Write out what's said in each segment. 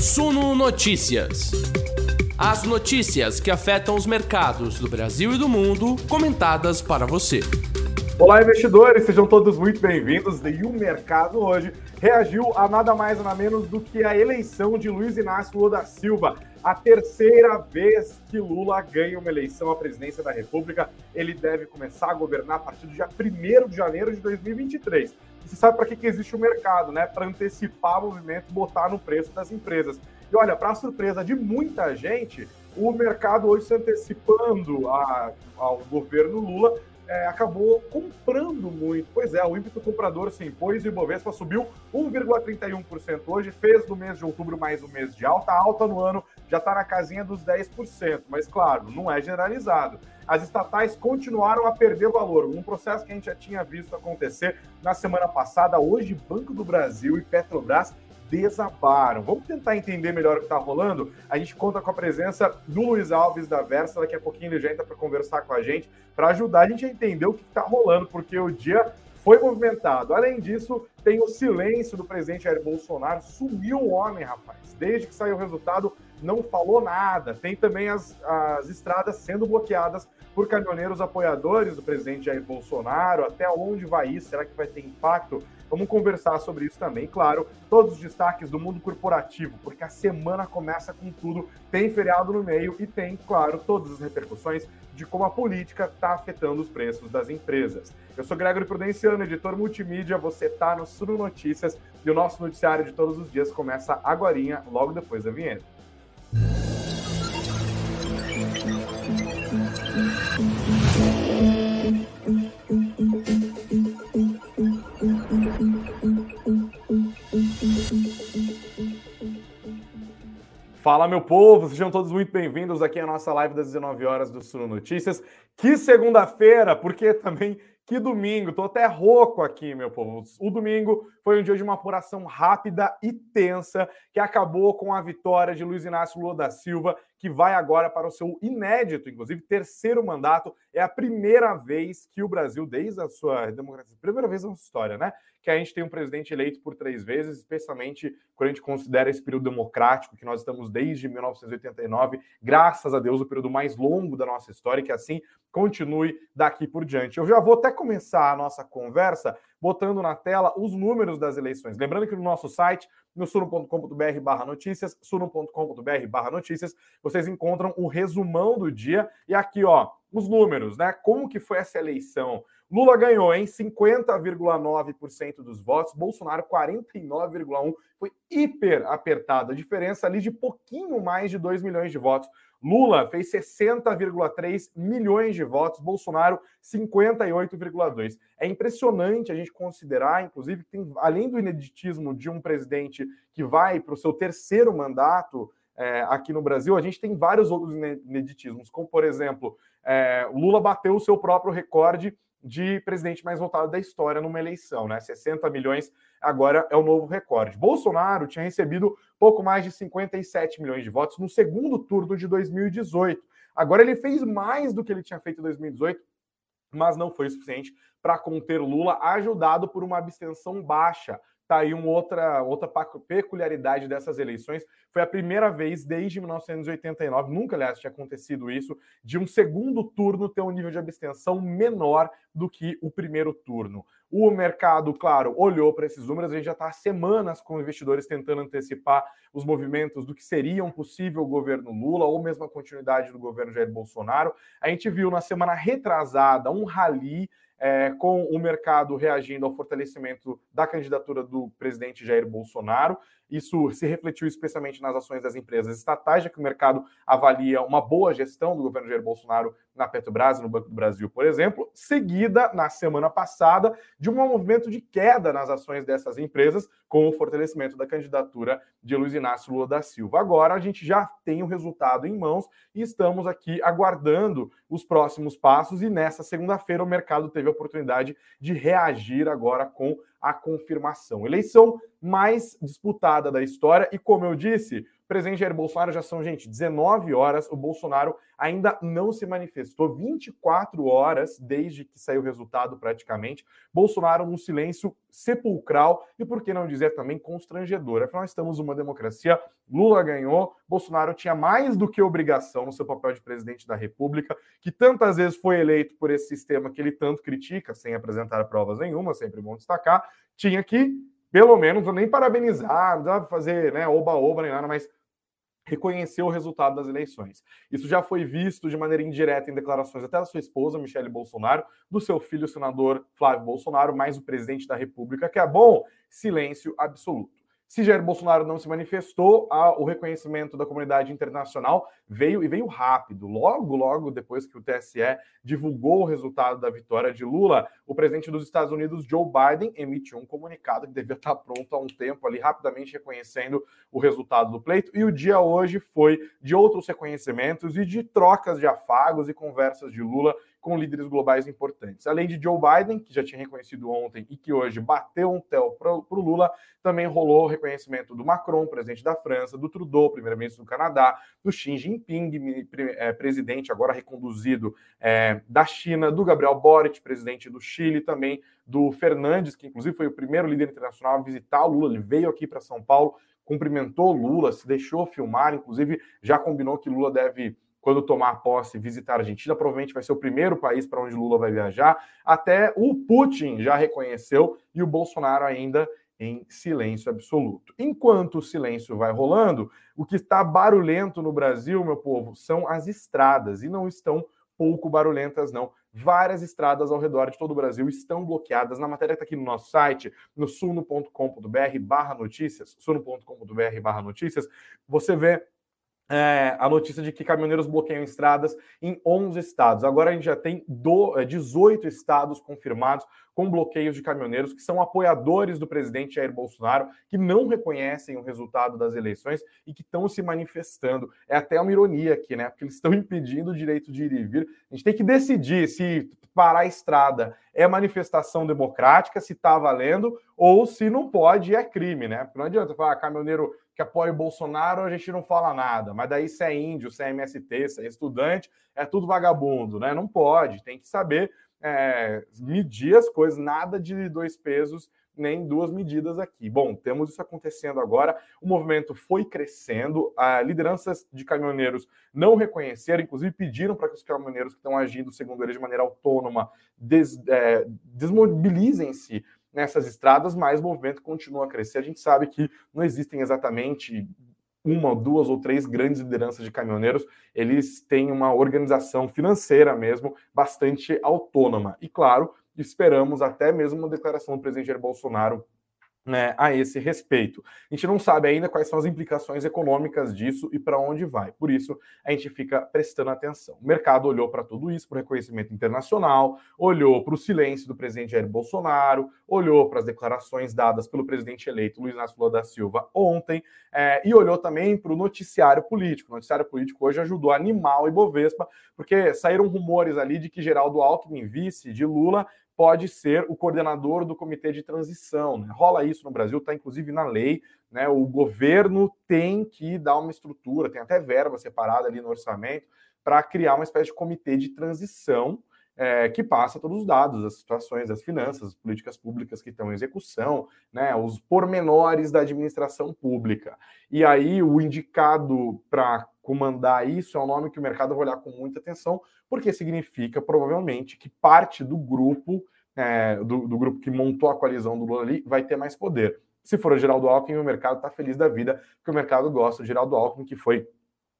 Suno Notícias. As notícias que afetam os mercados do Brasil e do mundo, comentadas para você. Olá, investidores, sejam todos muito bem-vindos. E o mercado hoje reagiu a nada mais nada menos do que a eleição de Luiz Inácio Lula da Silva. A terceira vez que Lula ganha uma eleição à presidência da República, ele deve começar a governar a partir do dia 1 de janeiro de 2023. Você sabe para que, que existe o mercado, né? Para antecipar o movimento, botar no preço das empresas. E olha, para surpresa de muita gente, o mercado hoje se antecipando a, ao governo Lula é, acabou comprando muito. Pois é, o ímpeto comprador se impôs e o Ibovespa subiu 1,31% hoje, fez no mês de outubro mais um mês de alta, alta no ano já está na casinha dos 10%, mas claro, não é generalizado. As estatais continuaram a perder valor, um processo que a gente já tinha visto acontecer na semana passada. Hoje, Banco do Brasil e Petrobras desabaram. Vamos tentar entender melhor o que está rolando? A gente conta com a presença do Luiz Alves da Versa, daqui a pouquinho ele já entra para conversar com a gente, para ajudar a gente a entender o que está rolando, porque o dia foi movimentado. Além disso, tem o silêncio do presidente Jair Bolsonaro, sumiu o homem, rapaz. Desde que saiu o resultado, não falou nada. Tem também as, as estradas sendo bloqueadas por caminhoneiros apoiadores do presidente Jair Bolsonaro. Até onde vai isso? Será que vai ter impacto? Vamos conversar sobre isso também. Claro, todos os destaques do mundo corporativo, porque a semana começa com tudo. Tem feriado no meio e tem, claro, todas as repercussões de como a política está afetando os preços das empresas. Eu sou Gregory Prudenciano, editor multimídia. Você está no Suno Notícias e o nosso noticiário de todos os dias começa agora, logo depois da vinheta. Fala, meu povo, sejam todos muito bem-vindos aqui à nossa live das 19 horas do Sul Notícias. Que segunda-feira, porque também que domingo, tô até rouco aqui, meu povo. O domingo foi um dia de uma apuração rápida e tensa que acabou com a vitória de Luiz Inácio Lula da Silva, que vai agora para o seu inédito, inclusive terceiro mandato. É a primeira vez que o Brasil, desde a sua democracia, primeira vez na história, né, que a gente tem um presidente eleito por três vezes, especialmente quando a gente considera esse período democrático que nós estamos desde 1989, graças a Deus, o período mais longo da nossa história, que assim continue daqui por diante. Eu já vou até começar a nossa conversa botando na tela os números das eleições. Lembrando que no nosso site, no suno.com.br barra notícias, suno.com.br barra notícias, vocês encontram o resumão do dia e aqui, ó, os números, né? Como que foi essa eleição? Lula ganhou em 50,9% dos votos, Bolsonaro 49,1%. Foi hiper apertada, a diferença ali de pouquinho mais de 2 milhões de votos. Lula fez 60,3 milhões de votos, Bolsonaro 58,2. É impressionante a gente considerar, inclusive, que tem, além do ineditismo de um presidente que vai para o seu terceiro mandato é, aqui no Brasil, a gente tem vários outros ineditismos, como, por exemplo, é, Lula bateu o seu próprio recorde de presidente mais votado da história numa eleição, né? 60 milhões agora é o novo recorde. Bolsonaro tinha recebido pouco mais de 57 milhões de votos no segundo turno de 2018. Agora ele fez mais do que ele tinha feito em 2018, mas não foi suficiente para conter Lula, ajudado por uma abstenção baixa. Tá aí uma outra, outra peculiaridade dessas eleições. Foi a primeira vez desde 1989, nunca, aliás, tinha acontecido isso, de um segundo turno ter um nível de abstenção menor do que o primeiro turno. O mercado, claro, olhou para esses números, a gente já está há semanas com investidores tentando antecipar os movimentos do que seria um possível governo Lula ou mesmo a continuidade do governo Jair Bolsonaro. A gente viu na semana retrasada um rally é, com o mercado reagindo ao fortalecimento da candidatura do presidente Jair Bolsonaro. Isso se refletiu especialmente nas ações das empresas estatais, já que o mercado avalia uma boa gestão do governo Jair Bolsonaro na Petrobras, no Banco do Brasil, por exemplo, seguida na semana passada de um movimento de queda nas ações dessas empresas, com o fortalecimento da candidatura de Luiz Inácio Lula da Silva. Agora a gente já tem o resultado em mãos e estamos aqui aguardando os próximos passos. E nessa segunda-feira o mercado teve a oportunidade de reagir agora com a confirmação. Eleição mais disputada da história e, como eu disse, presidente Jair Bolsonaro já são, gente, 19 horas. O Bolsonaro ainda não se manifestou. 24 horas desde que saiu o resultado, praticamente. Bolsonaro num silêncio sepulcral e, por que não dizer também, constrangedor. Afinal, estamos numa democracia. Lula ganhou. Bolsonaro tinha mais do que obrigação no seu papel de presidente da República, que tantas vezes foi eleito por esse sistema que ele tanto critica, sem apresentar provas nenhuma, sempre bom destacar. Tinha que pelo menos, nem parabenizar, não dá fazer né, oba-oba nem nada, mas reconheceu o resultado das eleições. Isso já foi visto de maneira indireta em declarações até da sua esposa, Michele Bolsonaro, do seu filho, o senador Flávio Bolsonaro, mais o presidente da República, que é bom, silêncio absoluto. Se Jair Bolsonaro não se manifestou, o reconhecimento da comunidade internacional veio e veio rápido. Logo, logo depois que o TSE divulgou o resultado da vitória de Lula, o presidente dos Estados Unidos, Joe Biden, emitiu um comunicado que devia estar pronto há um tempo ali, rapidamente reconhecendo o resultado do pleito. E o dia hoje foi de outros reconhecimentos e de trocas de afagos e conversas de Lula com líderes globais importantes. Além de Joe Biden, que já tinha reconhecido ontem e que hoje bateu um tel para o Lula, também rolou o reconhecimento do Macron, presidente da França, do Trudeau, primeiro-ministro do Canadá, do Xi Jinping, é, presidente agora reconduzido é, da China, do Gabriel Boric, presidente do Chile, também do Fernandes, que inclusive foi o primeiro líder internacional a visitar o Lula, ele veio aqui para São Paulo, cumprimentou Lula, se deixou filmar, inclusive já combinou que Lula deve quando tomar posse, visitar a Argentina. Provavelmente vai ser o primeiro país para onde Lula vai viajar. Até o Putin já reconheceu e o Bolsonaro ainda em silêncio absoluto. Enquanto o silêncio vai rolando, o que está barulhento no Brasil, meu povo, são as estradas e não estão pouco barulhentas, não. Várias estradas ao redor de todo o Brasil estão bloqueadas. Na matéria que está aqui no nosso site, no suno.com.br barra notícias, suno.com.br barra notícias, você vê é, a notícia de que caminhoneiros bloqueiam estradas em 11 estados. Agora a gente já tem do, 18 é, estados confirmados com bloqueios de caminhoneiros que são apoiadores do presidente Jair Bolsonaro, que não reconhecem o resultado das eleições e que estão se manifestando. É até uma ironia aqui, né? Porque eles estão impedindo o direito de ir e vir. A gente tem que decidir se parar a estrada é manifestação democrática, se está valendo, ou se não pode é crime, né? Porque não adianta falar, ah, caminhoneiro que apoia o Bolsonaro, a gente não fala nada. Mas daí se é índio, se é MST, se é estudante, é tudo vagabundo, né? Não pode, tem que saber é, medir as coisas, nada de dois pesos nem duas medidas aqui. Bom, temos isso acontecendo agora. O movimento foi crescendo, a lideranças de caminhoneiros não reconheceram, inclusive pediram para que os caminhoneiros que estão agindo, segundo eles, de maneira autônoma, des, é, desmobilizem-se nessas estradas, mas o movimento continua a crescer. A gente sabe que não existem exatamente uma, duas ou três grandes lideranças de caminhoneiros, eles têm uma organização financeira mesmo bastante autônoma. E claro, esperamos até mesmo uma declaração do presidente Jair Bolsonaro né, a esse respeito. A gente não sabe ainda quais são as implicações econômicas disso e para onde vai. Por isso, a gente fica prestando atenção. O mercado olhou para tudo isso, para o reconhecimento internacional, olhou para o silêncio do presidente Jair Bolsonaro, olhou para as declarações dadas pelo presidente eleito Luiz Inácio Lula da Silva ontem, é, e olhou também para o noticiário político. O noticiário político hoje ajudou a animar o Ibovespa, porque saíram rumores ali de que Geraldo Alckmin, vice de Lula, pode ser o coordenador do comitê de transição. Né? Rola isso no Brasil, está inclusive na lei. Né? O governo tem que dar uma estrutura, tem até verba separada ali no orçamento para criar uma espécie de comitê de transição é, que passa todos os dados, as situações das finanças, as políticas públicas que estão em execução, né, os pormenores da administração pública. E aí o indicado para comandar isso é um nome que o mercado vai olhar com muita atenção, porque significa provavelmente que parte do grupo, é, do, do, grupo que montou a coalizão do Lula ali, vai ter mais poder. Se for o Geraldo Alckmin, o mercado está feliz da vida, porque o mercado gosta do Geraldo Alckmin, que foi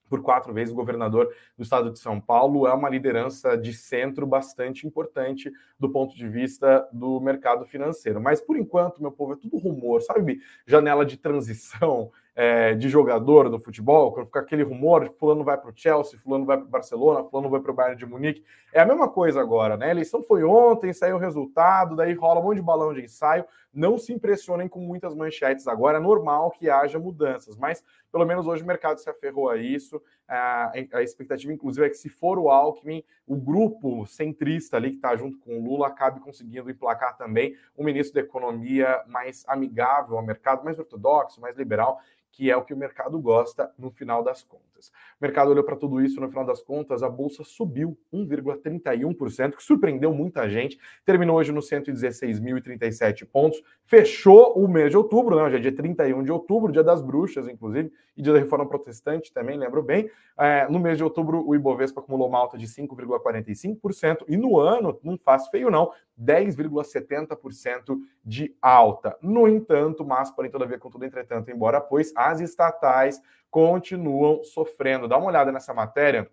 por quatro vezes governador do estado de São Paulo, é uma liderança de centro bastante importante do ponto de vista do mercado financeiro. Mas por enquanto, meu povo, é tudo rumor, sabe? Janela de transição é, de jogador do futebol, quando fica aquele rumor, fulano vai para o Chelsea, fulano vai para o Barcelona, fulano vai para o Bayern de Munique. É a mesma coisa agora, né? A eleição foi ontem, saiu o resultado, daí rola um monte de balão de ensaio, não se impressionem com muitas manchetes agora, é normal que haja mudanças, mas pelo menos hoje o mercado se aferrou a isso. A, a expectativa, inclusive, é que se for o Alckmin, o grupo centrista ali que está junto com o Lula acabe conseguindo emplacar também um ministro da Economia mais amigável ao mercado, mais ortodoxo, mais liberal, que é o que o mercado gosta no final das contas. O mercado olhou para tudo isso, no final das contas, a bolsa subiu 1,31%, que surpreendeu muita gente. Terminou hoje nos 116.037 pontos, fechou o mês de outubro, né? Hoje é dia 31 de outubro, dia das bruxas, inclusive, e dia da reforma protestante também, lembro bem. É, no mês de outubro, o Ibovespa acumulou uma alta de 5,45%, e no ano, não faz feio não, 10,70% de alta. No entanto, mas, porém, todavia, contudo, entretanto, embora, pois, as estatais continuam sofrendo. Dá uma olhada nessa matéria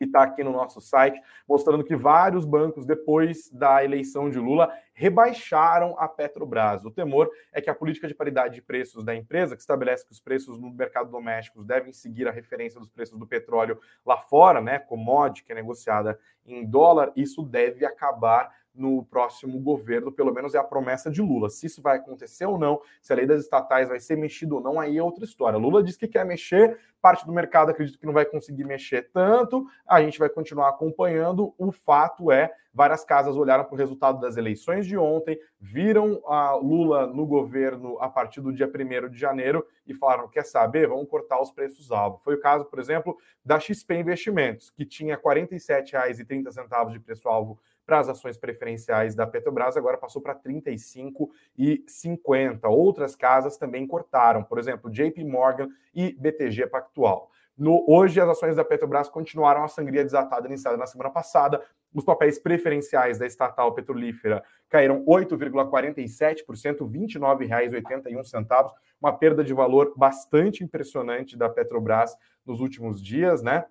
que está aqui no nosso site, mostrando que vários bancos, depois da eleição de Lula, rebaixaram a Petrobras. O temor é que a política de paridade de preços da empresa, que estabelece que os preços no mercado doméstico devem seguir a referência dos preços do petróleo lá fora, né, commodity, que é negociada em dólar, isso deve acabar no próximo governo, pelo menos é a promessa de Lula. Se isso vai acontecer ou não, se a lei das estatais vai ser mexida ou não, aí é outra história. Lula diz que quer mexer, parte do mercado acredita que não vai conseguir mexer tanto, a gente vai continuar acompanhando. O fato é, várias casas olharam para o resultado das eleições de ontem, viram a Lula no governo a partir do dia 1 de janeiro e falaram: quer saber? Vamos cortar os preços-alvo. Foi o caso, por exemplo, da XP Investimentos, que tinha R$ 47,30 de preço-alvo para as ações preferenciais da Petrobras, agora passou para 35,50. Outras casas também cortaram, por exemplo, JP Morgan e BTG Pactual. No, hoje, as ações da Petrobras continuaram a sangria desatada iniciada na semana passada. Os papéis preferenciais da estatal petrolífera caíram 8,47%, R$ 29,81, uma perda de valor bastante impressionante da Petrobras nos últimos dias, né?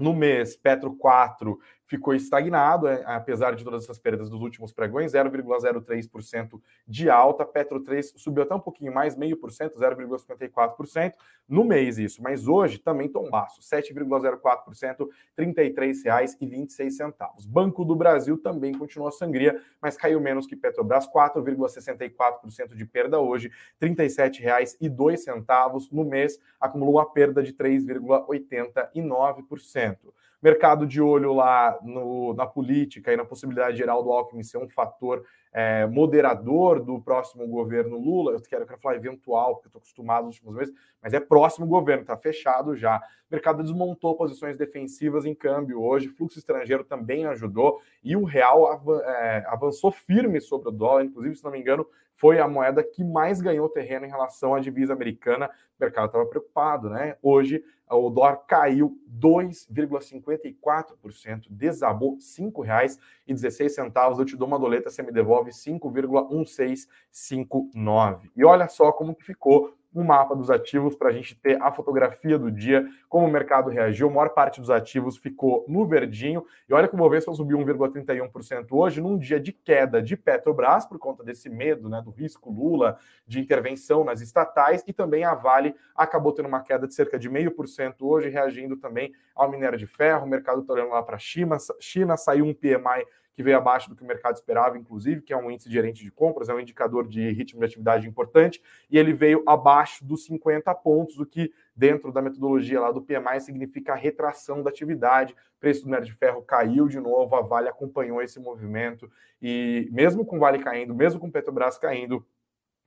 No mês, Petro 4 ficou estagnado, é, apesar de todas essas perdas dos últimos pregões, 0,03% de alta. Petro 3 subiu até um pouquinho mais, 0,5%, 0,54% no mês isso, mas hoje também tombaço, 7,04%, R$ 33,26. Banco do Brasil também continuou sangria, mas caiu menos que Petrobras, 4,64% de perda hoje, R$ 37,02 no mês, acumulou uma perda de 3,89% mercado de olho lá no, na política e na possibilidade geral do Alckmin ser um fator é, moderador do próximo governo Lula. Eu quero, eu quero falar eventual, porque estou acostumado nos últimos meses, mas é próximo governo, está fechado já. O mercado desmontou posições defensivas em câmbio hoje, fluxo estrangeiro também ajudou e o real é, avançou firme sobre o dólar, inclusive, se não me engano, foi a moeda que mais ganhou terreno em relação à divisa americana. O mercado estava preocupado, né? Hoje o dólar caiu 2,54%, desabou R$ 5,16. Eu te dou uma doleta, você me devolve 5,1659. E olha só como que ficou um mapa dos ativos para a gente ter a fotografia do dia, como o mercado reagiu. A maior parte dos ativos ficou no verdinho. E olha que o Bovespa subiu 1,31% hoje, num dia de queda de Petrobras, por conta desse medo né, do risco Lula de intervenção nas estatais. E também a Vale acabou tendo uma queda de cerca de 0,5% hoje, reagindo também ao minério de ferro. O mercado está olhando lá para a China. China saiu um PMI que veio abaixo do que o mercado esperava, inclusive, que é um índice gerente de compras, é um indicador de ritmo de atividade importante, e ele veio abaixo dos 50 pontos, o que, dentro da metodologia lá do PMI, significa retração da atividade. O preço do minério de ferro caiu de novo, a Vale acompanhou esse movimento, e mesmo com Vale caindo, mesmo com Petrobras caindo,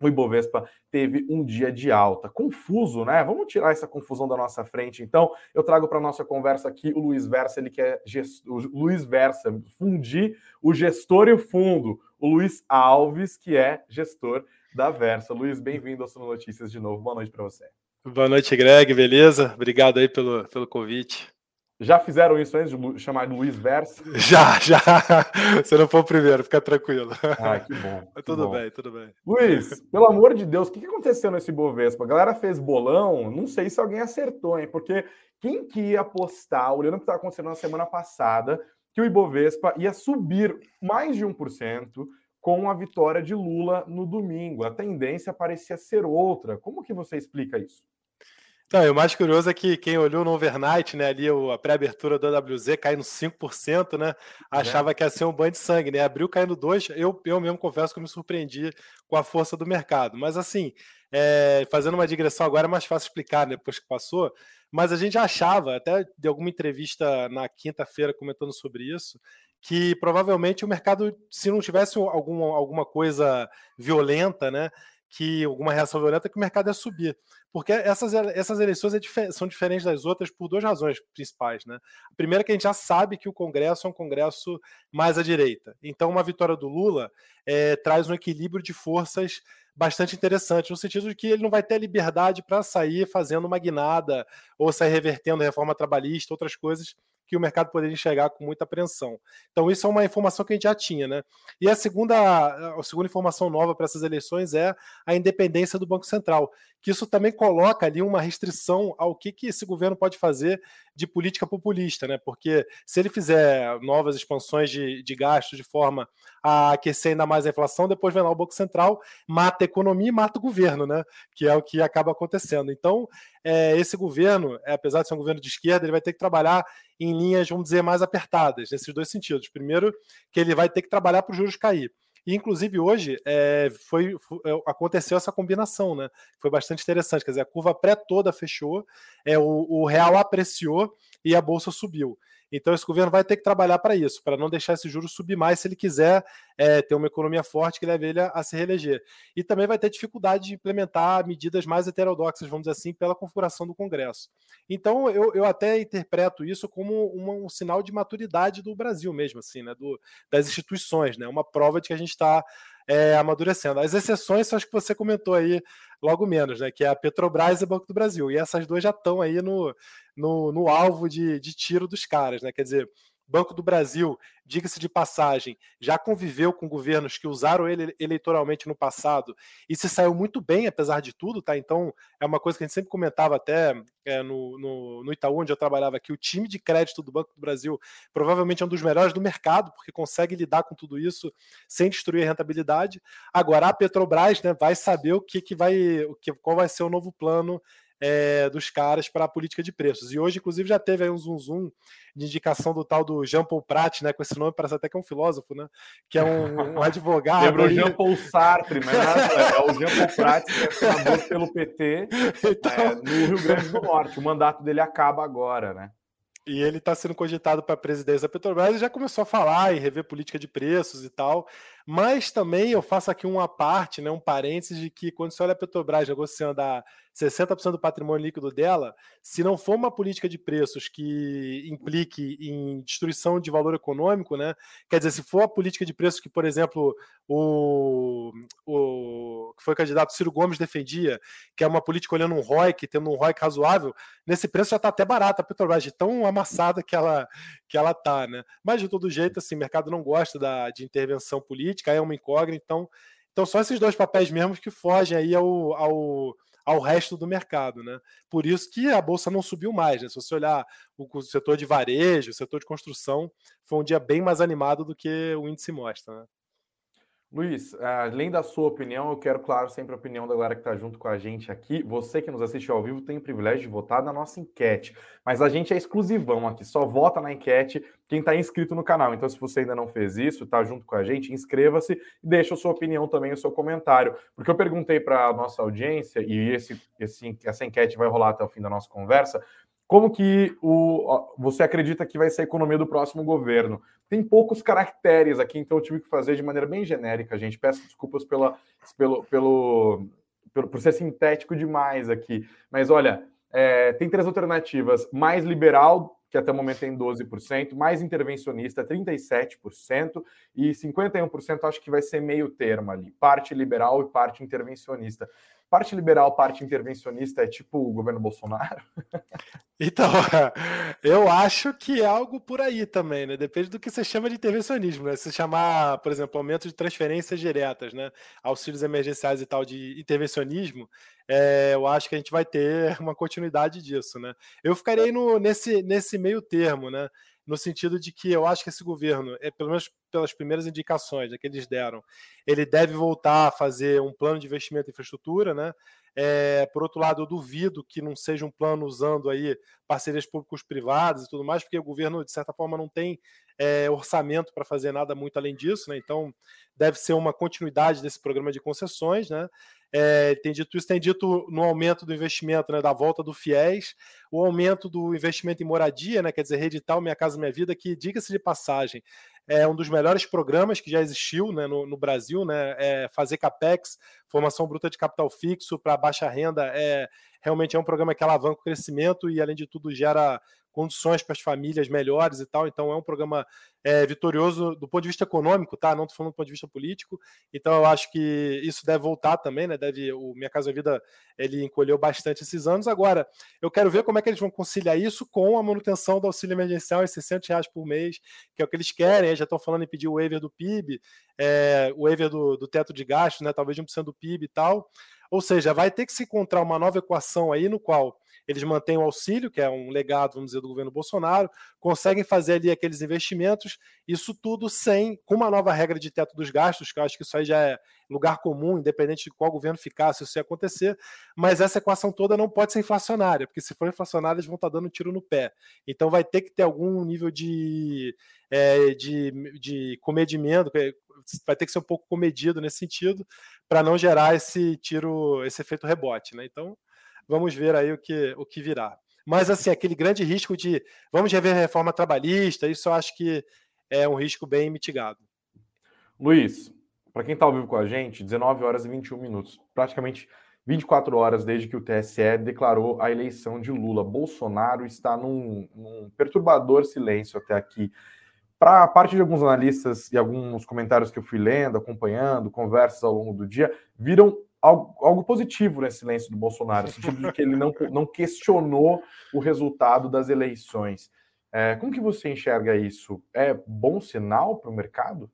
o Ibovespa teve um dia de alta. Confuso, né? Vamos tirar essa confusão da nossa frente. Então, eu trago para nossa conversa aqui o Luiz Versa, ele que é o Luiz Versa, fundir o gestor e o fundo, o Luiz Alves, que é gestor da Versa. Luiz, bem-vindo ao Sono Notícias de novo. Boa noite para você. Boa noite, Greg. Beleza? Obrigado aí pelo, pelo convite. Já fizeram isso antes de chamar de Luiz Verso? Já, já. Você não foi o primeiro, fica tranquilo. Ah, que bom. Que tudo bom. bem, tudo bem. Luiz, pelo amor de Deus, o que aconteceu nesse Bovespa? A galera fez bolão, não sei se alguém acertou, hein? Porque quem que ia apostar, olhando o que estava acontecendo na semana passada, que o Ibovespa ia subir mais de 1% com a vitória de Lula no domingo. A tendência parecia ser outra. Como que você explica isso? Não, e o mais curioso é que quem olhou no overnight, né, ali a pré-abertura do AWZ caindo 5%, né, achava é. que ia ser um banho de sangue, né, abriu caindo 2%, eu, eu mesmo confesso que eu me surpreendi com a força do mercado, mas assim, é, fazendo uma digressão agora é mais fácil explicar né, depois que passou, mas a gente achava, até de alguma entrevista na quinta-feira comentando sobre isso, que provavelmente o mercado, se não tivesse alguma, alguma coisa violenta, né, que alguma reação violenta, que o mercado ia subir. Porque essas, essas eleições é são diferentes das outras por duas razões principais. Né? A primeira é que a gente já sabe que o Congresso é um Congresso mais à direita. Então, uma vitória do Lula é, traz um equilíbrio de forças bastante interessante, no sentido de que ele não vai ter liberdade para sair fazendo uma guinada ou sair revertendo reforma trabalhista, outras coisas que o mercado poderia enxergar com muita apreensão. Então, isso é uma informação que a gente já tinha, né? E a segunda, a segunda informação nova para essas eleições é a independência do Banco Central, que isso também coloca ali uma restrição ao que, que esse governo pode fazer de política populista, né? Porque se ele fizer novas expansões de, de gastos de forma a aquecer ainda mais a inflação, depois vem lá o Banco Central, mata a economia e mata o governo, né? Que é o que acaba acontecendo. Então, é, esse governo, é, apesar de ser um governo de esquerda, ele vai ter que trabalhar em linhas, vamos dizer, mais apertadas, nesses dois sentidos. Primeiro, que ele vai ter que trabalhar para os juros cair. E, inclusive, hoje é, foi, é, aconteceu essa combinação, né? Foi bastante interessante. Quer dizer, a curva pré toda fechou, é, o, o real apreciou e a bolsa subiu. Então, esse governo vai ter que trabalhar para isso, para não deixar esse juro subir mais se ele quiser é, ter uma economia forte que leve ele a, a, se reeleger. E também vai ter dificuldade de implementar medidas mais heterodoxas, vamos dizer assim, pela configuração do Congresso. Então, eu, eu até interpreto isso como um, sinal de maturidade do Brasil mesmo, assim, né, do, das instituições, né, uma prova de que a gente está é, amadurecendo. As exceções são as que você comentou aí logo menos, né? Que é a Petrobras e o Banco do Brasil. E essas duas já estão aí no, no, no alvo de, de tiro dos caras, né? Quer dizer, Banco do Brasil, diga-se de passagem, já conviveu com governos que usaram ele eleitoralmente no passado e se saiu muito bem, apesar de tudo, tá? Então, é uma coisa que a gente sempre comentava até é, no, no, no, Itaú, onde eu trabalhava aqui, o time de crédito do Banco do Brasil provavelmente é um dos melhores do mercado, porque consegue lidar com tudo isso sem destruir a rentabilidade. Agora, a Petrobras né, vai saber o que, que vai, o que, qual vai ser o novo plano é, dos caras para a política de preços. E hoje, inclusive, já teve aí um zoom zoom de indicação do tal do Jean Paul Prat, né? Com esse nome, parece até que é um filósofo, né? Que é um, um advogado. Lembra o Jean Paul Sartre, mas é, é o Jean Paul Prat, que é pelo PT então... é, no Rio Grande do Norte. O mandato dele acaba agora, né? E ele está sendo cogitado para a presidência da Petrobras e já começou a falar e rever política de preços e tal. Mas também eu faço aqui uma parte, né, um parênteses de que quando você olha a Petrobras negociando a 60% do patrimônio líquido dela, se não for uma política de preços que implique em destruição de valor econômico, né? Quer dizer, se for a política de preços que, por exemplo, o, o que foi o candidato Ciro Gomes defendia, que é uma política olhando um ROIC, tendo um ROIC razoável, nesse preço já está até barata a Petrobras, de tão amassada que ela que ela tá, né? Mas de todo jeito, assim, o mercado não gosta da, de intervenção política política, é uma incógnita. Então, então só esses dois papéis mesmo que fogem aí ao, ao, ao resto do mercado, né? Por isso que a bolsa não subiu mais, né? Se você olhar o, setor de varejo, o setor de construção, foi um dia bem mais animado do que o índice mostra, né? Luiz, além da sua opinião, eu quero, claro, sempre a opinião da galera que está junto com a gente aqui. Você que nos assiste ao vivo tem o privilégio de votar na nossa enquete, mas a gente é exclusivão aqui, só vota na enquete quem está inscrito no canal. Então, se você ainda não fez isso, está junto com a gente, inscreva-se e deixa a sua opinião também, o seu comentário. Porque eu perguntei para a nossa audiência, e esse, esse, essa enquete vai rolar até o fim da nossa conversa, como que o, você acredita que vai ser a economia do próximo governo? Tem poucos caracteres aqui, então eu tive que fazer de maneira bem genérica, gente. Peço desculpas pela, pelo, pelo, pelo por ser sintético demais aqui. Mas olha, é, tem três alternativas: mais liberal, que até o momento tem 12%, mais intervencionista, 37%, e 51% acho que vai ser meio termo ali, parte liberal e parte intervencionista. Parte liberal, parte intervencionista é tipo o governo Bolsonaro? Então, eu acho que é algo por aí também, né? Depende do que você chama de intervencionismo, né? Se chamar, por exemplo, aumento de transferências diretas, né? Auxílios emergenciais e tal de intervencionismo, é, eu acho que a gente vai ter uma continuidade disso, né? Eu ficarei no, nesse, nesse meio termo, né? No sentido de que eu acho que esse governo, é, pelo menos pelas primeiras indicações né, que eles deram, ele deve voltar a fazer um plano de investimento em infraestrutura, né? É, por outro lado, eu duvido que não seja um plano usando aí parcerias públicos-privadas e tudo mais, porque o governo, de certa forma, não tem é, orçamento para fazer nada muito além disso, né? Então, deve ser uma continuidade desse programa de concessões, né? É, tem dito isso, tem dito no aumento do investimento, né, da volta do FIES, o aumento do investimento em moradia, né, quer dizer, Redital Minha Casa Minha Vida, que, diga-se de passagem, é um dos melhores programas que já existiu né, no, no Brasil, né, é fazer CAPEX, formação bruta de capital fixo para baixa renda, é realmente é um programa que alavanca o crescimento e, além de tudo, gera condições para as famílias melhores e tal. Então é um programa é, vitorioso do ponto de vista econômico, tá? Não estou falando do ponto de vista político. Então eu acho que isso deve voltar também, né? Deve o Minha Casa Vida ele encolheu bastante esses anos. Agora eu quero ver como é que eles vão conciliar isso com a manutenção do auxílio emergencial em 600 reais por mês, que é o que eles querem. já estão falando em pedir o waiver do PIB, é, o waiver do, do teto de gastos, né? Talvez de 1% do PIB e tal. Ou seja, vai ter que se encontrar uma nova equação aí no qual eles mantêm o auxílio, que é um legado, vamos dizer, do governo Bolsonaro, conseguem fazer ali aqueles investimentos, isso tudo sem, com uma nova regra de teto dos gastos, que eu acho que isso aí já é lugar comum, independente de qual governo ficar, se isso acontecer, mas essa equação toda não pode ser inflacionária, porque se for inflacionária, eles vão estar dando um tiro no pé. Então vai ter que ter algum nível de, é, de, de comedimento, vai ter que ser um pouco comedido nesse sentido, para não gerar esse tiro, esse efeito rebote. Né? Então, vamos ver aí o que, o que virá. Mas, assim, aquele grande risco de vamos rever a reforma trabalhista, isso eu acho que é um risco bem mitigado. Luiz, para quem está ao vivo com a gente, 19 horas e 21 minutos, praticamente 24 horas desde que o TSE declarou a eleição de Lula. Bolsonaro está num, num perturbador silêncio até aqui. Para a parte de alguns analistas e alguns comentários que eu fui lendo, acompanhando, conversas ao longo do dia, viram algo, algo positivo nesse silêncio do Bolsonaro, no sentido de que ele não, não questionou o resultado das eleições. É, como que você enxerga isso? É bom sinal para o mercado?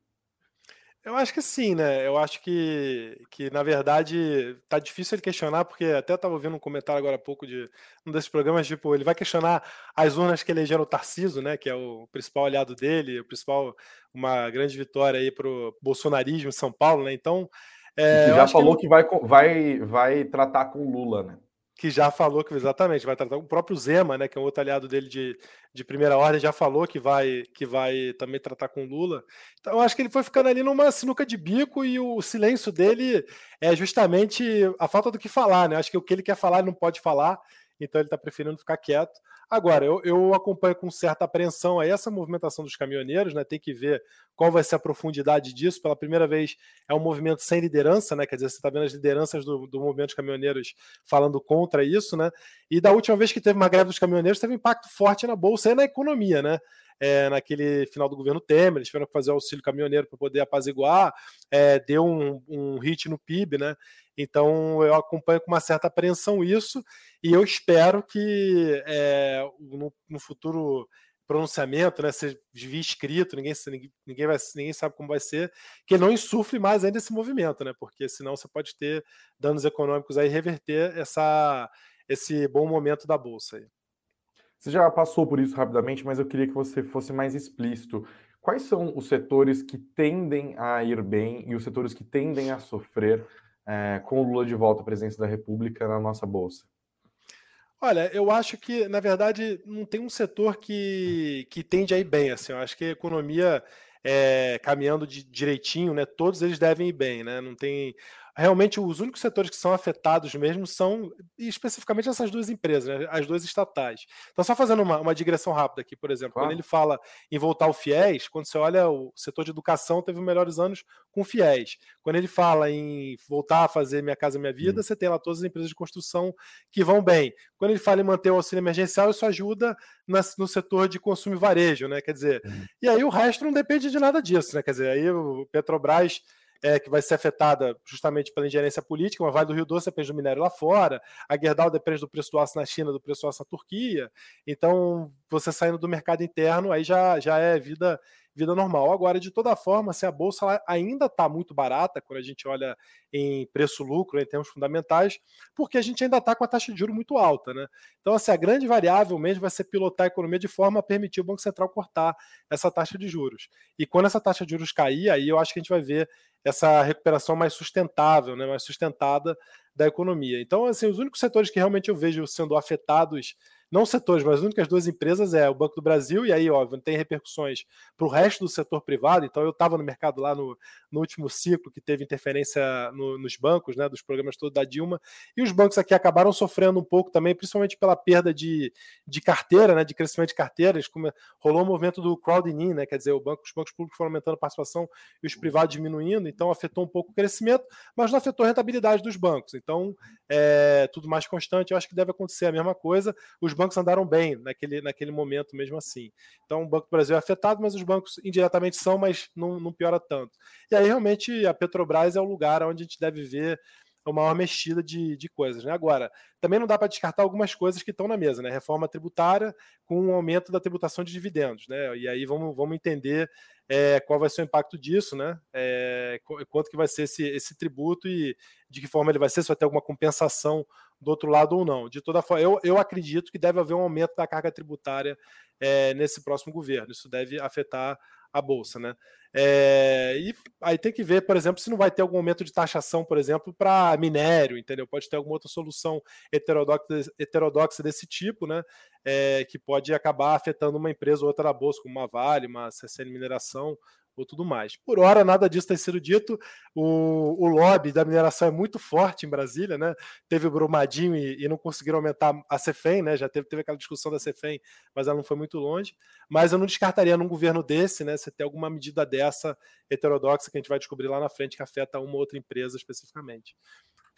Eu acho que sim, né? Eu acho que, que na verdade, tá difícil ele questionar, porque até estava ouvindo um comentário agora há pouco de um desses programas, tipo, ele vai questionar as urnas que elegeram o Tarciso, né? Que é o principal aliado dele, o principal, uma grande vitória aí para o bolsonarismo em São Paulo, né? Então, é, que já falou que, que, vai, vai, vai tratar com Lula, né? Que já falou que exatamente vai tratar. O próprio Zema, né, que é um outro aliado dele de, de primeira ordem, já falou que vai que vai também tratar com Lula. Então eu acho que ele foi ficando ali numa sinuca de bico e o silêncio dele é justamente a falta do que falar, né? Acho que o que ele quer falar ele não pode falar então ele está preferindo ficar quieto. Agora, eu, eu, acompanho com certa apreensão essa movimentação dos caminhoneiros, né? Tem que ver qual vai ser a profundidade disso. Pela primeira vez é um movimento sem liderança, né? Quer dizer, você está vendo as lideranças do, do movimento dos caminhoneiros falando contra isso, né? E da última vez que teve uma greve dos caminhoneiros, teve impacto forte na bolsa e na economia, né? É, naquele final do governo Temer, eles tiveram que fazer o auxílio caminhoneiro para poder apaziguar, é, deu um, um hit no PIB, né? Então eu acompanho com uma certa apreensão isso e eu espero que é, no, no, futuro pronunciamento, né, seja via escrito, ninguém, ninguém, vai, ninguém sabe como vai ser, que não insufle mais ainda esse movimento, né? Porque senão você pode ter danos econômicos aí reverter essa, esse bom momento da bolsa aí. Você já passou por isso rapidamente, mas eu queria que você fosse mais explícito. Quais são os setores que tendem a ir bem e os setores que tendem a sofrer é, com o Lula de volta à presidência da República na nossa bolsa? Olha, eu acho que, na verdade, não tem um setor que, que tende a ir bem. Assim, eu acho que a economia é, caminhando de, direitinho, né? Todos eles devem ir bem, né? Não tem realmente os únicos setores que são afetados mesmo são especificamente essas duas empresas, né, as duas estatais. Então, só fazendo uma, uma digressão rápida aqui, por exemplo, claro. quando ele fala em voltar ao FIES, quando você olha o setor de educação teve os melhores anos com FIES. Quando ele fala em voltar a fazer Minha Casa Minha Vida, hum. você tem lá todas as empresas de construção que vão bem. Quando ele fala em manter o auxílio emergencial, isso ajuda no setor de consumo e varejo, né? Quer dizer, hum. e aí o resto não depende de nada disso, né? Quer dizer, aí o Petrobras é, que vai ser afetada justamente pela ingerência política, mas Vale do Rio Doce depende do minério lá fora, a Gerdau depende do preço do aço na China, do preço do aço na Turquia. Então, você saindo do mercado interno, aí já, já é vida vida normal. Agora, de toda forma, se a bolsa ainda está muito barata, quando a gente olha em preço-lucro, em termos fundamentais, porque a gente ainda está com a taxa de juros muito alta. Né? Então, assim, a grande variável mesmo vai ser pilotar a economia de forma a permitir o Banco Central cortar essa taxa de juros. E quando essa taxa de juros cair, aí eu acho que a gente vai ver essa recuperação mais sustentável, né, mais sustentada da economia. Então, assim, os únicos setores que realmente eu vejo sendo afetados não setores, mas as únicas duas empresas é o Banco do Brasil, e aí, óbvio, tem repercussões para o resto do setor privado. Então, eu estava no mercado lá no, no, último ciclo, que teve interferência no, nos bancos, né, dos programas todos da Dilma, e os bancos aqui acabaram sofrendo um pouco também, principalmente pela perda de, de carteira, né, de crescimento de carteiras. Como rolou o movimento do crowding in, né, quer dizer, o banco, os bancos públicos foram aumentando a participação e os privados diminuindo, então afetou um pouco o crescimento, mas não afetou a rentabilidade dos bancos. Então, é tudo mais constante. Eu acho que deve acontecer a mesma coisa. Os bancos andaram bem naquele, naquele momento mesmo assim. Então, o Banco do Brasil é afetado, mas os bancos indiretamente são, mas não, não piora tanto. E aí, realmente, a Petrobras é o lugar onde a gente deve ver uma maior mexida de, de coisas. Né? Agora, também não dá para descartar algumas coisas que estão na mesa, né? Reforma tributária com um aumento da tributação de dividendos, né? E aí vamos, vamos entender é, qual vai ser o impacto disso, né? É, quanto que vai ser esse, esse tributo e de que forma ele vai ser, se vai ter alguma compensação do outro lado ou não. De toda forma, eu, eu acredito que deve haver um aumento da carga tributária é, nesse próximo governo. Isso deve afetar a bolsa, né? É, e aí tem que ver, por exemplo, se não vai ter algum aumento de taxação, por exemplo, para minério, entendeu? Pode ter alguma outra solução heterodoxa, heterodoxa desse tipo, né? É, que pode acabar afetando uma empresa ou outra da bolsa, como uma Vale, uma CCN Mineração, ou tudo mais. Por hora, nada disso tem sido dito. O, o lobby da mineração é muito forte em Brasília, né? Teve o Brumadinho e, e não conseguiram aumentar a CEFEM, né? Já teve, teve aquela discussão da CEFEM, mas ela não foi muito longe. Mas eu não descartaria num governo desse, né? Você ter alguma medida dessa heterodoxa que a gente vai descobrir lá na frente que afeta uma ou outra empresa especificamente.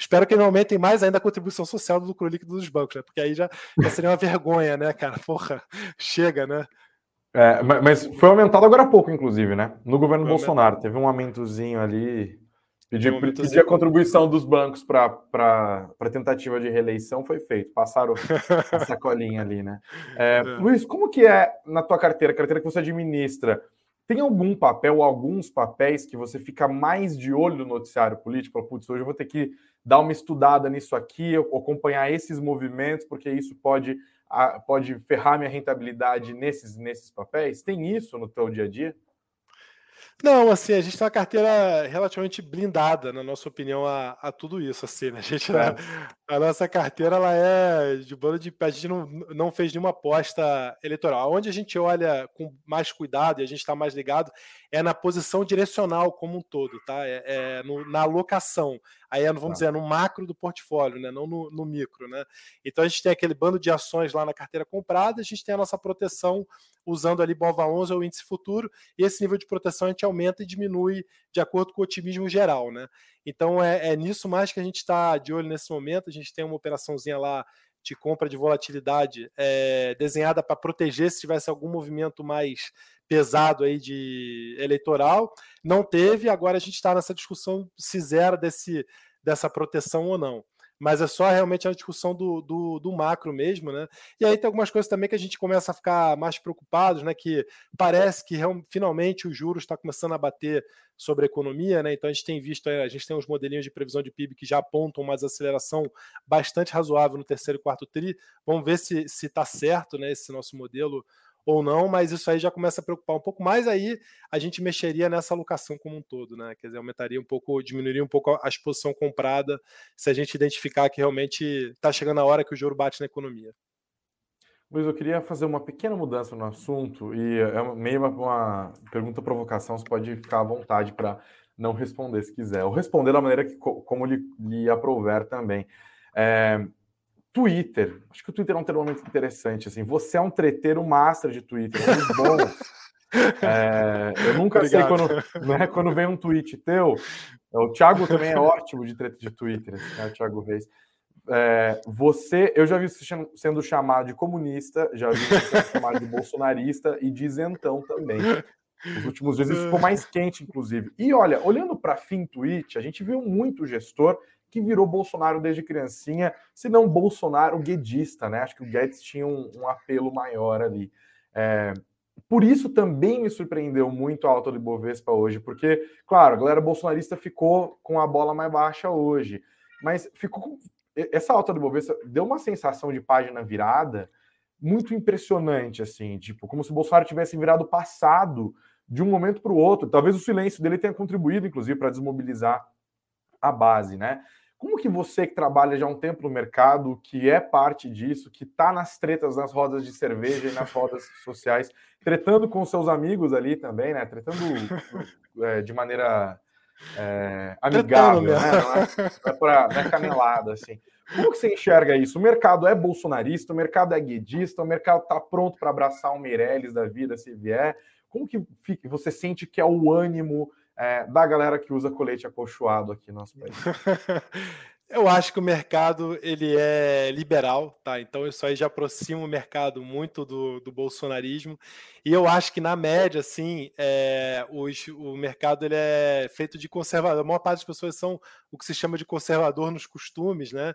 Espero que não aumentem mais ainda a contribuição social do lucro líquido dos bancos, né? Porque aí já, já seria uma vergonha, né, cara? Porra, chega, né? É, mas foi aumentado agora há pouco, inclusive, né? No governo foi Bolsonaro. Aumentado. Teve um aumentozinho ali. Pedir, um pedir a contribuição dos bancos para a tentativa de reeleição foi feito. Passaram a sacolinha ali, né? É, é. Luiz, como que é na tua carteira, carteira que você administra? Tem algum papel, alguns papéis que você fica mais de olho no noticiário político? Putz, hoje eu vou ter que dar uma estudada nisso aqui, acompanhar esses movimentos, porque isso pode a, pode ferrar minha rentabilidade nesses, nesses papéis? Tem isso no teu dia a dia? Não, assim, a gente tem uma carteira relativamente blindada, na nossa opinião, a, a tudo isso, assim, né? A gente, é. A, nossa carteira, ela é de bando de pé, a gente não, não fez nenhuma aposta eleitoral. Onde a gente olha com mais cuidado e a gente está mais ligado é na posição direcional como um todo, tá? É, é no, na alocação. Aí, é, vamos tá. dizer, no macro do portfólio, né? Não no, no micro, né? Então, a gente tem aquele bando de ações lá na carteira comprada, a gente tem a nossa proteção usando ali BOVA 11 ou índice futuro, e esse nível de proteção a gente aumenta e diminui de acordo com o otimismo geral, né? Então é, é nisso mais que a gente está de olho nesse momento. A gente tem uma operaçãozinha lá de compra de volatilidade é, desenhada para proteger se tivesse algum movimento mais pesado aí de eleitoral. Não teve, agora a gente está nessa discussão se zera desse, dessa proteção ou não mas é só realmente a discussão do, do, do, macro mesmo, né? E aí tem algumas coisas também que a gente começa a ficar mais preocupados, né? Que parece que finalmente o juros está começando a bater sobre a economia, né? Então a gente tem visto, a gente tem uns modelinhos de previsão de PIB que já apontam uma desaceleração bastante razoável no terceiro e quarto tri. Vamos ver se está certo, né? Esse nosso modelo ou não, mas isso aí já começa a preocupar um pouco mais, aí a gente mexeria nessa alocação como um todo, né? Quer dizer, aumentaria um pouco, diminuiria um pouco a exposição comprada se a gente identificar que realmente está chegando a hora que o juro bate na economia. Luiz, eu queria fazer uma pequena mudança no assunto e é meio uma, uma pergunta provocação, você pode ficar à vontade para não responder se quiser, ou responder da maneira que como lhe, lhe também. É, Twitter. Acho que o Twitter é um termo muito interessante. Assim, você é um treteiro master de Twitter, é muito bom. É, eu nunca Obrigado. sei quando, né, quando vem um tweet teu. O Thiago também é ótimo de treta de Twitter, né, o Thiago Reis. É, você, eu já vi você sendo chamado de comunista, já vi você sendo chamado de bolsonarista e de isentão também. Nos últimos dias isso ficou mais quente, inclusive. E olha, olhando para fim tweet, a gente viu muito gestor que virou Bolsonaro desde criancinha, se não Bolsonaro guedista, né? Acho que o Guedes tinha um, um apelo maior ali. É, por isso também me surpreendeu muito a alta do Ibovespa hoje, porque, claro, a galera bolsonarista ficou com a bola mais baixa hoje, mas ficou essa alta do Ibovespa deu uma sensação de página virada muito impressionante, assim, tipo, como se o Bolsonaro tivesse virado passado de um momento para o outro. Talvez o silêncio dele tenha contribuído, inclusive, para desmobilizar a base, né? Como que você que trabalha já há um tempo no mercado, que é parte disso, que está nas tretas, nas rodas de cerveja e nas rodas sociais, tretando com seus amigos ali também, né? Tretando é, de maneira é, amigável, né? Não é, é, não é canelada, assim. Como que você enxerga isso? O mercado é bolsonarista, o mercado é guedista, o mercado está pronto para abraçar o Meirelles da vida se vier. Como que você sente que é o ânimo é, da galera que usa colete acolchoado aqui no nosso país? Eu acho que o mercado ele é liberal, tá? Então isso aí já aproxima o mercado muito do, do bolsonarismo. E eu acho que na média, assim, é, os, o mercado ele é feito de conservador. A maior parte das pessoas são o que se chama de conservador nos costumes, né?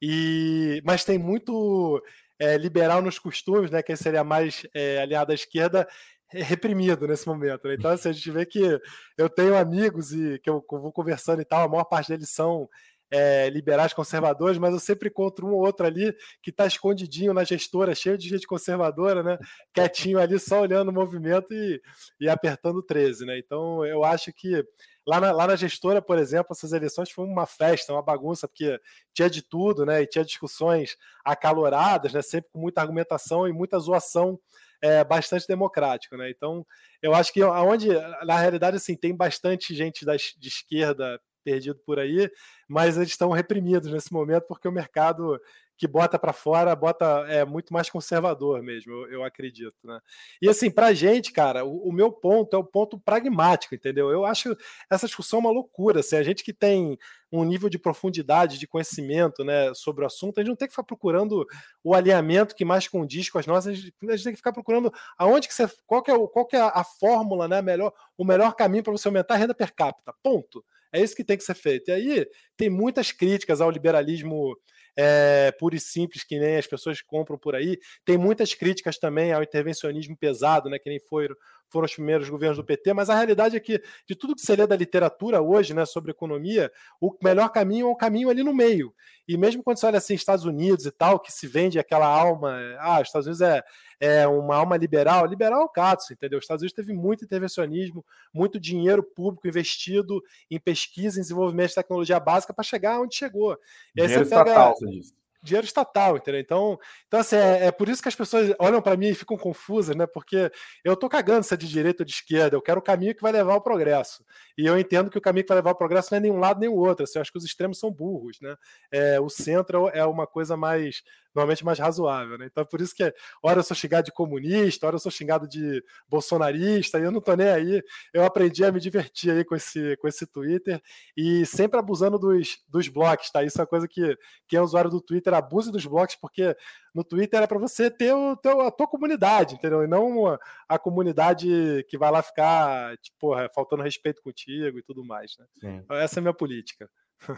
E mas tem muito é, liberal nos costumes, né? Que seria mais é, aliado à esquerda reprimido nesse momento. Né? Então, assim, a gente vê que eu tenho amigos e que eu vou conversando e tal, a maior parte deles são é, liberais conservadores, mas eu sempre encontro um ou outro ali que está escondidinho na gestora, cheio de gente conservadora, né? Quietinho ali, só olhando o movimento e, e apertando 13, né? Então eu acho que lá na, lá na gestora, por exemplo, essas eleições foi uma festa, uma bagunça, porque tinha de tudo, né? E tinha discussões acaloradas, né? Sempre com muita argumentação e muita zoação é, bastante democrático, né? Então, eu acho que aonde, na realidade, assim, tem bastante gente da, de esquerda perdido por aí, mas eles estão reprimidos nesse momento porque o mercado que bota para fora bota é muito mais conservador mesmo, eu, eu acredito, né? E assim, para a gente, cara, o, o, meu ponto é o ponto pragmático, entendeu? Eu acho essa discussão uma loucura. Assim, a gente que tem um nível de profundidade, de conhecimento, né, sobre o assunto, a gente não tem que ficar procurando o alinhamento que mais condiz com as nossas, a gente, tem que ficar procurando aonde que você, qual que é, o, qual que é a fórmula, né, melhor, o melhor caminho para você aumentar a renda per capita. Ponto. É isso que tem que ser feito. E aí tem muitas críticas ao liberalismo é, puro e simples, que nem as pessoas compram por aí. Tem muitas críticas também ao intervencionismo pesado, né, que nem foram, foram os primeiros governos do PT, mas a realidade é que, de tudo que você lê da literatura hoje né, sobre economia, o melhor caminho é o caminho ali no meio. E mesmo quando você olha assim, Estados Unidos e tal, que se vende aquela alma, ah, os Estados Unidos é, é uma alma liberal, liberal é o Katsu, entendeu? Os Estados Unidos teve muito intervencionismo, muito dinheiro público investido em pesquisa, em desenvolvimento de tecnologia básica para chegar onde chegou. E aí dinheiro você pega... estatal, você disse dinheiro estatal, entendeu? Então, então assim, é, é por isso que as pessoas olham para mim e ficam confusas, né? Porque eu tô cagando se é de direita ou de esquerda, eu quero o caminho que vai levar ao progresso. E eu entendo que o caminho que vai levar ao progresso não é nenhum lado nem o outro. Assim, eu acho que os extremos são burros, né? É, o centro é uma coisa mais normalmente mais razoável, né? Então é por isso que, hora eu sou xingado de comunista, hora eu sou xingado de bolsonarista, e eu não tô nem aí. Eu aprendi a me divertir aí com esse, com esse Twitter e sempre abusando dos, dos blocos, tá? Isso é uma coisa que quem é usuário do Twitter abuse dos blocos, porque no Twitter é para você ter o teu, a tua comunidade, entendeu? E não a, a comunidade que vai lá ficar, tipo, faltando respeito contigo e tudo mais, né? Sim. Essa é a minha política.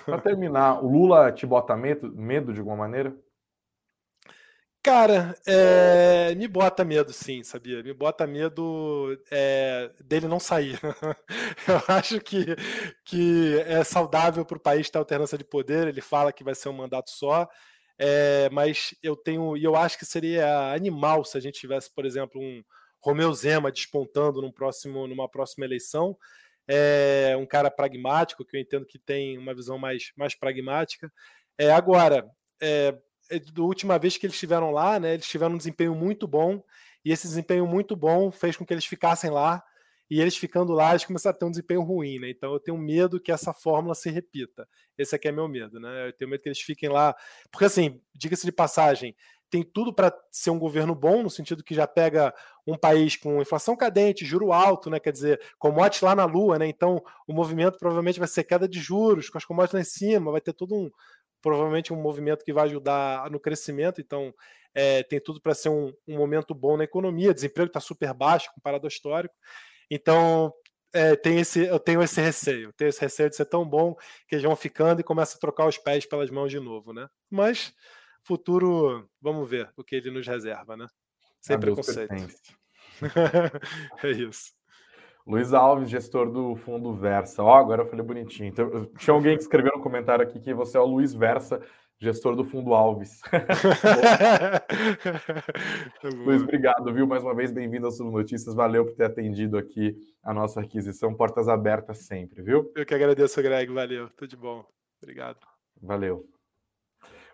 Para terminar, o Lula te bota medo, medo de alguma maneira? Cara, é, me bota medo, sim, sabia? Me bota medo é, dele não sair. eu acho que, que é saudável para o país ter alternância de poder. Ele fala que vai ser um mandato só, é, mas eu tenho. E eu acho que seria animal se a gente tivesse, por exemplo, um Romeu Zema despontando num próximo, numa próxima eleição. É um cara pragmático, que eu entendo que tem uma visão mais, mais pragmática. É, agora, é, da última vez que eles estiveram lá, né, eles tiveram um desempenho muito bom, e esse desempenho muito bom fez com que eles ficassem lá, e eles ficando lá, eles começaram a ter um desempenho ruim, né? Então eu tenho medo que essa fórmula se repita. Esse aqui é meu medo, né? Eu tenho medo que eles fiquem lá. Porque, assim, diga-se de passagem, tem tudo para ser um governo bom, no sentido que já pega um país com inflação cadente, juro alto, né? Quer dizer, commodities lá na lua, né? Então o movimento provavelmente vai ser queda de juros, com as commodities lá em cima, vai ter todo um, provavelmente um movimento que vai ajudar no crescimento, então é, tem tudo para ser um, um, momento bom na economia, desemprego está super baixo comparado ao histórico, então é, tem esse, eu tenho esse receio, tenho esse receio de ser tão bom que eles vão ficando e começam a trocar os pés pelas mãos de novo, né? Mas futuro, vamos ver o que ele nos reserva, né? Sem preconceito. é isso. Luiz Alves, gestor do Fundo Versa. Ó, oh, agora eu falei bonitinho. Então, tinha alguém que escreveu no comentário aqui que você é o Luiz Versa, gestor do Fundo Alves. Luiz, obrigado, viu? Mais uma vez, bem-vindo ao Sul Notícias. Valeu por ter atendido aqui a nossa aquisição. Portas abertas sempre, viu? Eu que agradeço, Greg. Valeu. Tudo de bom. Obrigado. Valeu.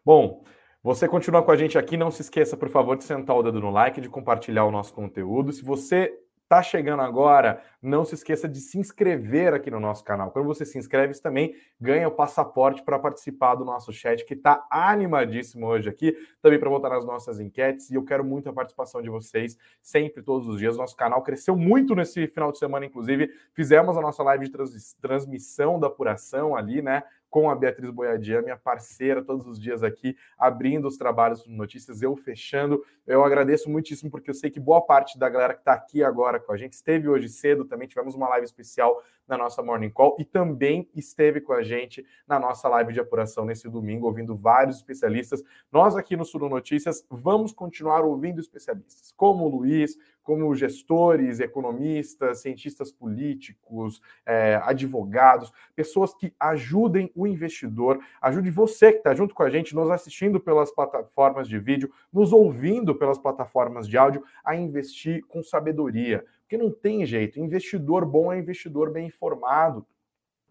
Bom, você continua com a gente aqui. Não se esqueça, por favor, de sentar o dedo no like, de compartilhar o nosso conteúdo. Se você está chegando agora, não se esqueça de se inscrever aqui no nosso canal. Quando você se inscreve, você também ganha o passaporte para participar do nosso chat, que está animadíssimo hoje aqui, também para votar nas nossas enquetes. E eu quero muito a participação de vocês, sempre, todos os dias. Nosso canal cresceu muito nesse final de semana, inclusive. Fizemos a nossa live de trans transmissão da apuração ali, né? Com a Beatriz Boiadia, minha parceira, todos os dias aqui, abrindo os trabalhos notícias, eu fechando. Eu agradeço muitíssimo, porque eu sei que boa parte da galera que está aqui agora com a gente esteve hoje cedo, também tivemos uma live especial na nossa Morning Call e também esteve com a gente na nossa live de apuração nesse domingo, ouvindo vários especialistas. Nós aqui no Sul Notícias vamos continuar ouvindo especialistas, como o Luiz, como gestores, economistas, cientistas políticos, é, advogados, pessoas que ajudem o investidor, ajude você que está junto com a gente, nos assistindo pelas plataformas de vídeo, nos ouvindo pelas plataformas de áudio, a investir com sabedoria. Porque não tem jeito, investidor bom é investidor bem informado.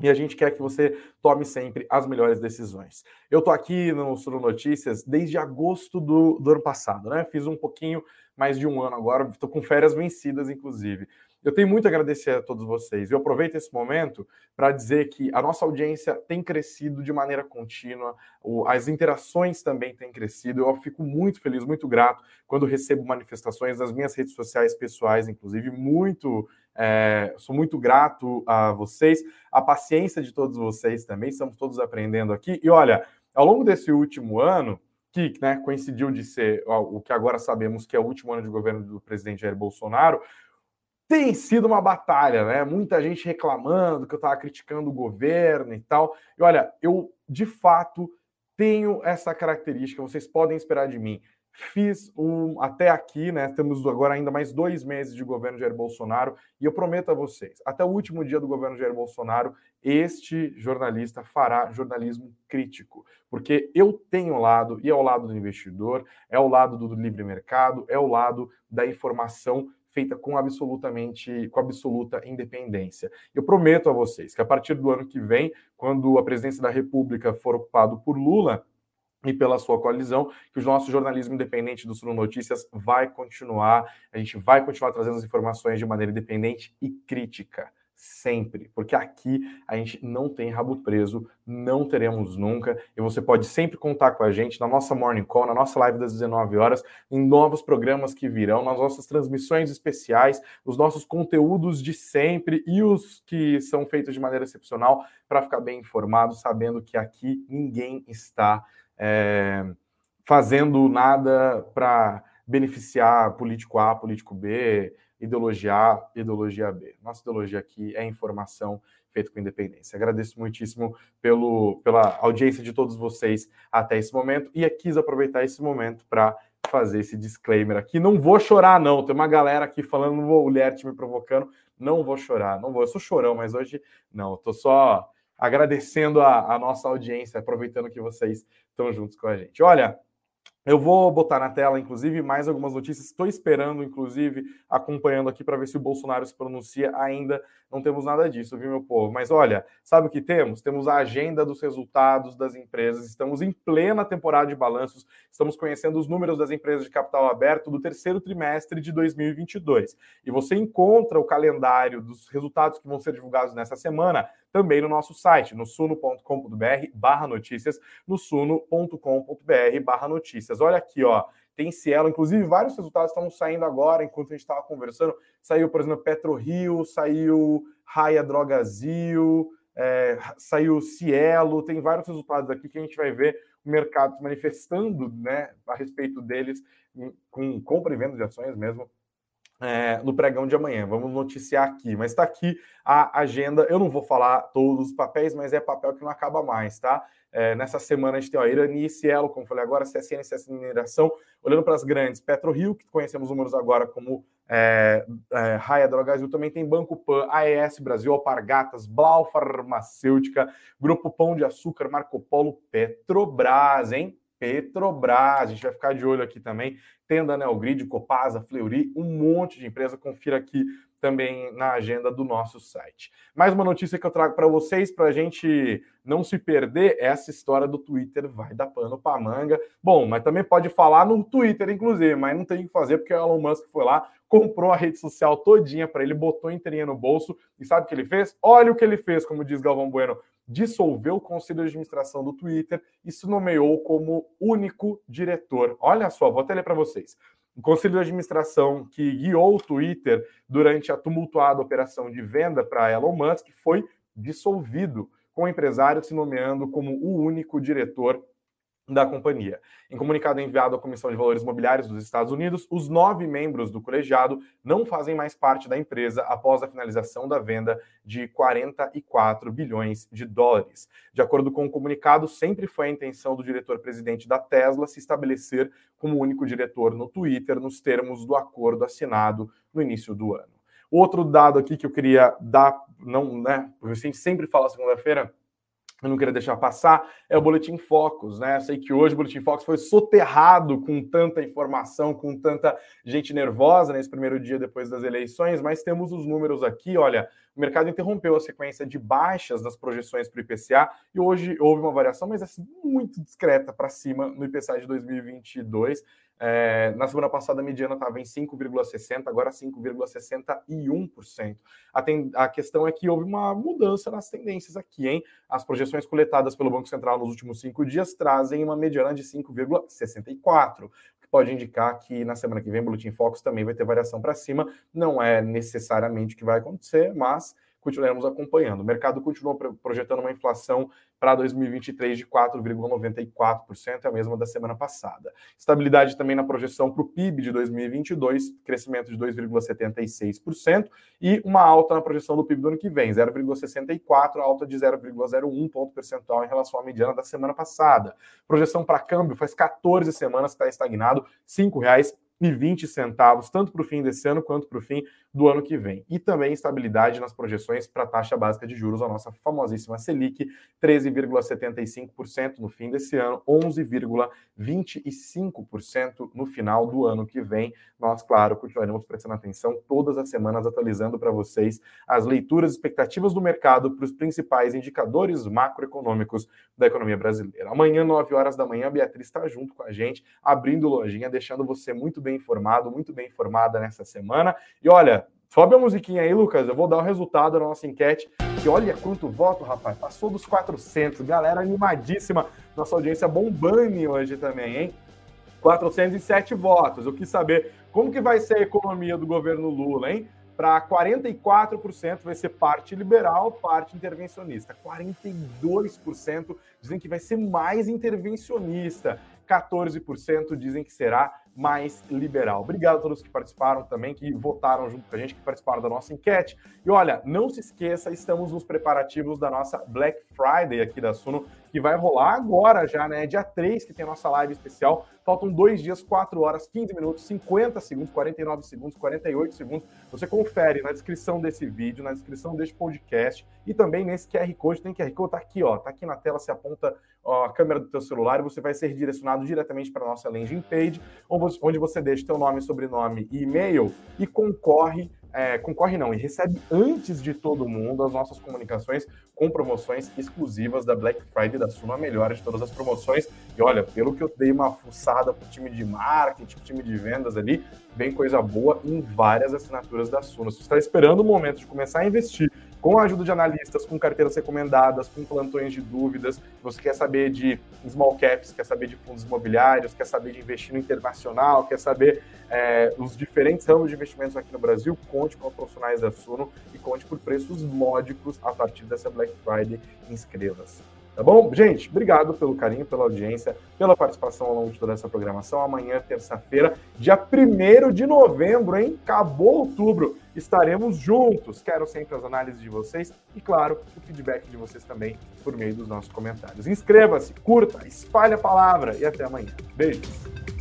E a gente quer que você tome sempre as melhores decisões. Eu estou aqui no Sul Notícias desde agosto do, do ano passado, né? Fiz um pouquinho mais de um ano agora, estou com férias vencidas, inclusive. Eu tenho muito a agradecer a todos vocês. Eu aproveito esse momento para dizer que a nossa audiência tem crescido de maneira contínua, as interações também têm crescido. Eu fico muito feliz, muito grato quando recebo manifestações nas minhas redes sociais pessoais, inclusive, muito. É, sou muito grato a vocês, a paciência de todos vocês também, estamos todos aprendendo aqui. E olha, ao longo desse último ano, que né, coincidiu de ser o que agora sabemos que é o último ano de governo do presidente Jair Bolsonaro, tem sido uma batalha, né? Muita gente reclamando que eu estava criticando o governo e tal. E olha, eu de fato tenho essa característica, vocês podem esperar de mim. Fiz um até aqui, né? Temos agora ainda mais dois meses de governo Jair Bolsonaro, e eu prometo a vocês, até o último dia do governo Jair Bolsonaro, este jornalista fará jornalismo crítico, porque eu tenho lado, e é o lado do investidor, é o lado do livre mercado, é o lado da informação feita com absolutamente com absoluta independência. Eu prometo a vocês que a partir do ano que vem, quando a presidência da República for ocupado por Lula, e pela sua coalizão, que o nosso jornalismo independente do Sul Notícias vai continuar, a gente vai continuar trazendo as informações de maneira independente e crítica, sempre, porque aqui a gente não tem rabo preso, não teremos nunca, e você pode sempre contar com a gente na nossa Morning Call, na nossa live das 19 horas, em novos programas que virão, nas nossas transmissões especiais, os nossos conteúdos de sempre e os que são feitos de maneira excepcional, para ficar bem informado, sabendo que aqui ninguém está é, fazendo nada para beneficiar político A, político B, ideologia A, ideologia B. Nossa ideologia aqui é informação feita com independência. Agradeço muitíssimo pelo, pela audiência de todos vocês até esse momento e quis aproveitar esse momento para fazer esse disclaimer aqui. Não vou chorar, não. Tem uma galera aqui falando, o Lert me provocando. Não vou chorar, não vou. Eu sou chorão, mas hoje não. Estou só agradecendo a, a nossa audiência, aproveitando que vocês estão juntos com a gente. Olha, eu vou botar na tela, inclusive, mais algumas notícias. Estou esperando, inclusive, acompanhando aqui para ver se o Bolsonaro se pronuncia. Ainda não temos nada disso, viu, meu povo? Mas olha, sabe o que temos? Temos a agenda dos resultados das empresas. Estamos em plena temporada de balanços. Estamos conhecendo os números das empresas de capital aberto do terceiro trimestre de 2022. E você encontra o calendário dos resultados que vão ser divulgados nessa semana também no nosso site, no suno.com.br barra notícias, no suno.com.br barra notícias. Olha aqui, ó, tem Cielo, inclusive vários resultados estão saindo agora, enquanto a gente estava conversando. Saiu, por exemplo, PetroRio, saiu Raia Drogazil, é, saiu Cielo, tem vários resultados aqui que a gente vai ver o mercado se manifestando né, a respeito deles, com compra e venda de ações mesmo, é, no pregão de amanhã. Vamos noticiar aqui, mas está aqui a agenda. Eu não vou falar todos os papéis, mas é papel que não acaba mais, tá? É, nessa semana a gente tem a Irani Cielo, como falei agora, CSN CSN Mineração. Olhando para as grandes, PetroRio, que conhecemos números agora como é, é, Raia também tem Banco Pan, AES Brasil, Alpargatas, Blau Farmacêutica, Grupo Pão de Açúcar, Marco Polo, Petrobras, hein? Petrobras, a gente vai ficar de olho aqui também. Tenda Neogrid, Copasa, Fleury, um monte de empresa. Confira aqui também na agenda do nosso site. Mais uma notícia que eu trago para vocês, para a gente não se perder, essa história do Twitter vai dar pano para manga. Bom, mas também pode falar no Twitter, inclusive, mas não tem o que fazer porque o Elon Musk foi lá, comprou a rede social todinha para ele, botou inteirinha no bolso e sabe o que ele fez? Olha o que ele fez, como diz Galvão Bueno, dissolveu o conselho de administração do Twitter e se nomeou como único diretor. Olha só, vou até ler para vocês o conselho de administração que guiou o Twitter durante a tumultuada operação de venda para Elon Musk foi dissolvido, com o empresário se nomeando como o único diretor da companhia. Em comunicado enviado à Comissão de Valores Imobiliários dos Estados Unidos, os nove membros do colegiado não fazem mais parte da empresa após a finalização da venda de 44 bilhões de dólares. De acordo com o comunicado, sempre foi a intenção do diretor-presidente da Tesla se estabelecer como único diretor no Twitter nos termos do acordo assinado no início do ano. Outro dado aqui que eu queria dar, não, né, porque a gente sempre fala segunda-feira, eu não queria deixar passar, é o Boletim Focus, né? Sei que hoje o Boletim Focus foi soterrado com tanta informação, com tanta gente nervosa nesse primeiro dia depois das eleições, mas temos os números aqui, olha, o mercado interrompeu a sequência de baixas das projeções para o IPCA e hoje houve uma variação, mas assim, muito discreta para cima no IPCA de 2022. É, na semana passada a mediana estava em 5,60%, agora 5,61%. A, a questão é que houve uma mudança nas tendências aqui, hein? As projeções coletadas pelo Banco Central nos últimos cinco dias trazem uma mediana de 5,64%, que pode indicar que na semana que vem o Boletim Focus também vai ter variação para cima. Não é necessariamente o que vai acontecer, mas continuaremos acompanhando. O mercado continua projetando uma inflação para 2023 de 4,94%, é a mesma da semana passada. Estabilidade também na projeção para o PIB de 2022, crescimento de 2,76%, e uma alta na projeção do PIB do ano que vem, 0,64%, alta de 0,01 ponto percentual em relação à mediana da semana passada. Projeção para câmbio faz 14 semanas que está estagnado, R$ 5,00 e 20 centavos, tanto para o fim desse ano quanto para o fim do ano que vem. E também estabilidade nas projeções para a taxa básica de juros, a nossa famosíssima Selic, 13,75% no fim desse ano, 11,25% no final do ano que vem. Nós, claro, continuaremos prestando atenção todas as semanas, atualizando para vocês as leituras expectativas do mercado para os principais indicadores macroeconômicos da economia brasileira. Amanhã, 9 horas da manhã, a Beatriz está junto com a gente, abrindo lojinha, deixando você muito bem informado, muito bem informada nessa semana. E olha, sobe a musiquinha aí, Lucas, eu vou dar o resultado da nossa enquete. E olha quanto voto, rapaz, passou dos 400. Galera animadíssima, nossa audiência bombando hoje também, hein? 407 votos. Eu quis saber como que vai ser a economia do governo Lula, hein? Para 44% vai ser parte liberal, parte intervencionista. 42% dizem que vai ser mais intervencionista. 14% dizem que será mais liberal. Obrigado a todos que participaram também, que votaram junto com a gente, que participaram da nossa enquete. E olha, não se esqueça, estamos nos preparativos da nossa Black Friday aqui da Suno, que vai rolar agora já, né? Dia 3, que tem a nossa live especial. Faltam dois dias, 4 horas, 15 minutos, 50 segundos, 49 segundos, 48 segundos. Você confere na descrição desse vídeo, na descrição deste podcast e também nesse QR Code. Tem QR Code, tá aqui, ó. Tá aqui na tela, você aponta ó, a câmera do teu celular e você vai ser direcionado diretamente para a nossa landing page, onde você deixa teu nome, sobrenome e e-mail e concorre é, concorre não, e recebe antes de todo mundo as nossas comunicações com promoções exclusivas da Black Friday da Suno, a melhor de todas as promoções. E olha, pelo que eu dei uma fuçada pro time de marketing, pro time de vendas ali, vem coisa boa em várias assinaturas da Suno. Se você está esperando o momento de começar a investir com a ajuda de analistas, com carteiras recomendadas, com plantões de dúvidas, você quer saber de small caps, quer saber de fundos imobiliários, quer saber de investir no internacional, quer saber é, os diferentes ramos de investimentos aqui no Brasil, conte com os profissionais da Suno e conte por preços módicos a partir dessa Black Friday. Inscreva-se. Tá bom? Gente, obrigado pelo carinho, pela audiência, pela participação ao longo de toda essa programação. Amanhã, terça-feira, dia 1 de novembro, hein? Acabou outubro. Estaremos juntos. Quero sempre as análises de vocês e, claro, o feedback de vocês também por meio dos nossos comentários. Inscreva-se, curta, espalhe a palavra e até amanhã. Beijos.